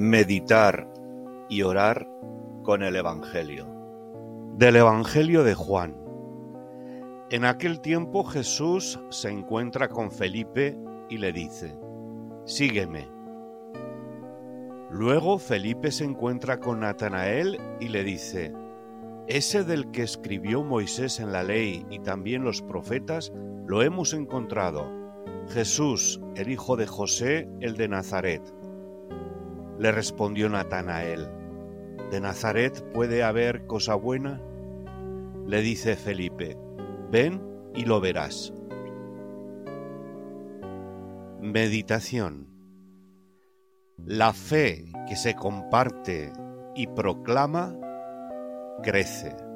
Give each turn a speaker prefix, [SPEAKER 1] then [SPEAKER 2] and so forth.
[SPEAKER 1] Meditar y orar con el Evangelio. Del Evangelio de Juan. En aquel tiempo Jesús se encuentra con Felipe y le dice, Sígueme. Luego Felipe se encuentra con Natanael y le dice, Ese del que escribió Moisés en la ley y también los profetas, lo hemos encontrado, Jesús, el hijo de José, el de Nazaret. Le respondió Natanael, ¿de Nazaret puede haber cosa buena? Le dice Felipe, ven y lo verás. Meditación La fe que se comparte y proclama crece.